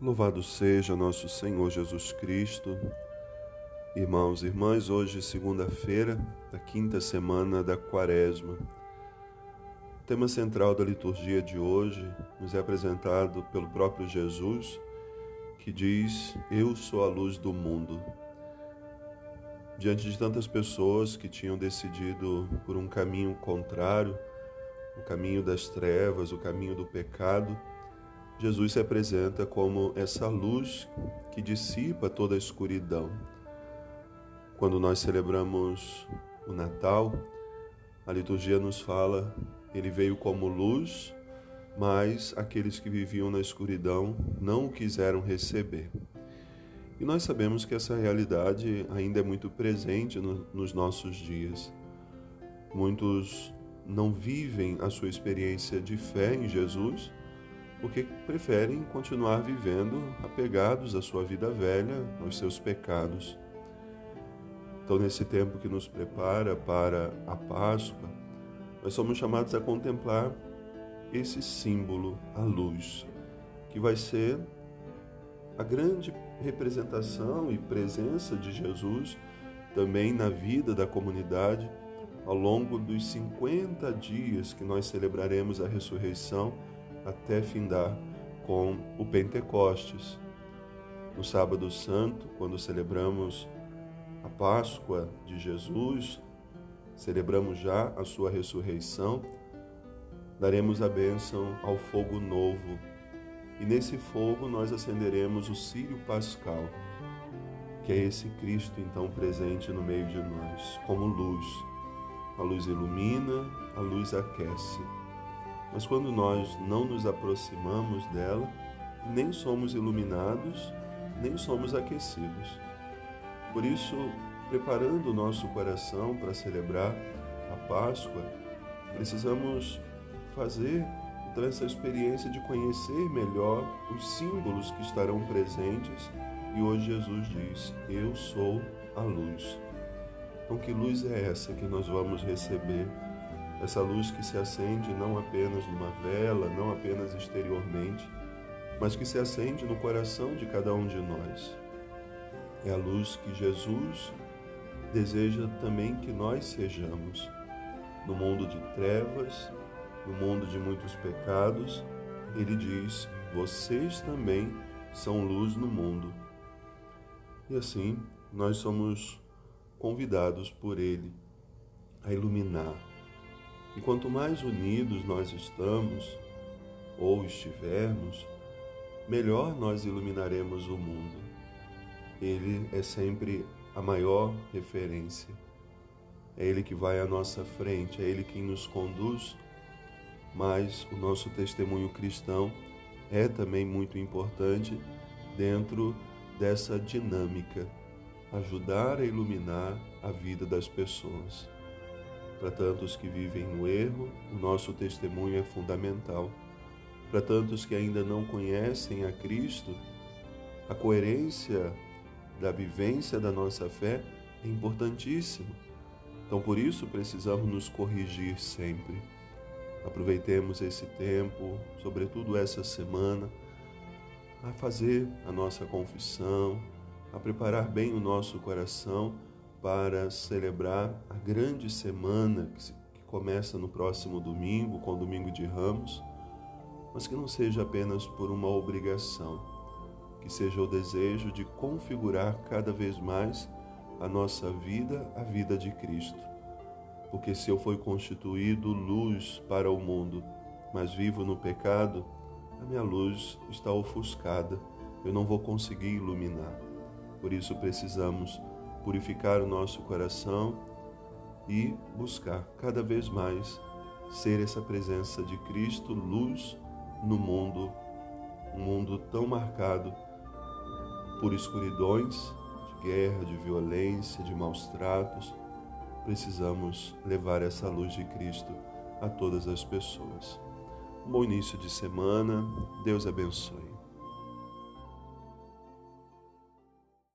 Louvado seja nosso Senhor Jesus Cristo. Irmãos e irmãs, hoje, segunda-feira, da quinta semana da Quaresma. O tema central da liturgia de hoje nos é apresentado pelo próprio Jesus, que diz: Eu sou a luz do mundo. Diante de tantas pessoas que tinham decidido por um caminho contrário, o caminho das trevas, o caminho do pecado, Jesus se apresenta como essa luz que dissipa toda a escuridão. Quando nós celebramos o Natal, a liturgia nos fala, ele veio como luz, mas aqueles que viviam na escuridão não o quiseram receber. E nós sabemos que essa realidade ainda é muito presente no, nos nossos dias. Muitos não vivem a sua experiência de fé em Jesus porque preferem continuar vivendo apegados à sua vida velha, aos seus pecados. Então, nesse tempo que nos prepara para a Páscoa, nós somos chamados a contemplar esse símbolo, a luz, que vai ser a grande representação e presença de Jesus também na vida da comunidade ao longo dos 50 dias que nós celebraremos a ressurreição até findar com o Pentecostes. No Sábado Santo, quando celebramos a Páscoa de Jesus, celebramos já a sua ressurreição, daremos a bênção ao fogo novo. E nesse fogo nós acenderemos o círio pascal, que é esse Cristo então presente no meio de nós, como luz. A luz ilumina, a luz aquece. Mas quando nós não nos aproximamos dela, nem somos iluminados, nem somos aquecidos. Por isso, preparando o nosso coração para celebrar a Páscoa, precisamos fazer então essa experiência de conhecer melhor os símbolos que estarão presentes. E hoje Jesus diz: Eu sou a luz. Então, que luz é essa que nós vamos receber essa luz que se acende não apenas numa vela, não apenas exteriormente, mas que se acende no coração de cada um de nós. É a luz que Jesus deseja também que nós sejamos. No mundo de trevas, no mundo de muitos pecados, ele diz: vocês também são luz no mundo. E assim, nós somos convidados por ele a iluminar e quanto mais unidos nós estamos ou estivermos, melhor nós iluminaremos o mundo. Ele é sempre a maior referência. É Ele que vai à nossa frente, é Ele quem nos conduz, mas o nosso testemunho cristão é também muito importante dentro dessa dinâmica, ajudar a iluminar a vida das pessoas. Para tantos que vivem no erro, o nosso testemunho é fundamental. Para tantos que ainda não conhecem a Cristo, a coerência da vivência da nossa fé é importantíssima. Então, por isso, precisamos nos corrigir sempre. Aproveitemos esse tempo, sobretudo essa semana, a fazer a nossa confissão, a preparar bem o nosso coração para celebrar a grande semana que, começa no próximo domingo, com o Domingo de Ramos, mas que não seja apenas por uma obrigação, que seja o desejo de configurar cada vez mais a nossa vida, a vida de Cristo. Porque se eu fui constituído luz para o mundo, mas vivo no pecado, a minha luz está ofuscada, eu não vou conseguir iluminar. Por isso precisamos purificar o nosso coração e buscar cada vez mais ser essa presença de Cristo, luz no mundo, um mundo tão marcado por escuridões, de guerra, de violência, de maus tratos. Precisamos levar essa luz de Cristo a todas as pessoas. Um bom início de semana, Deus abençoe.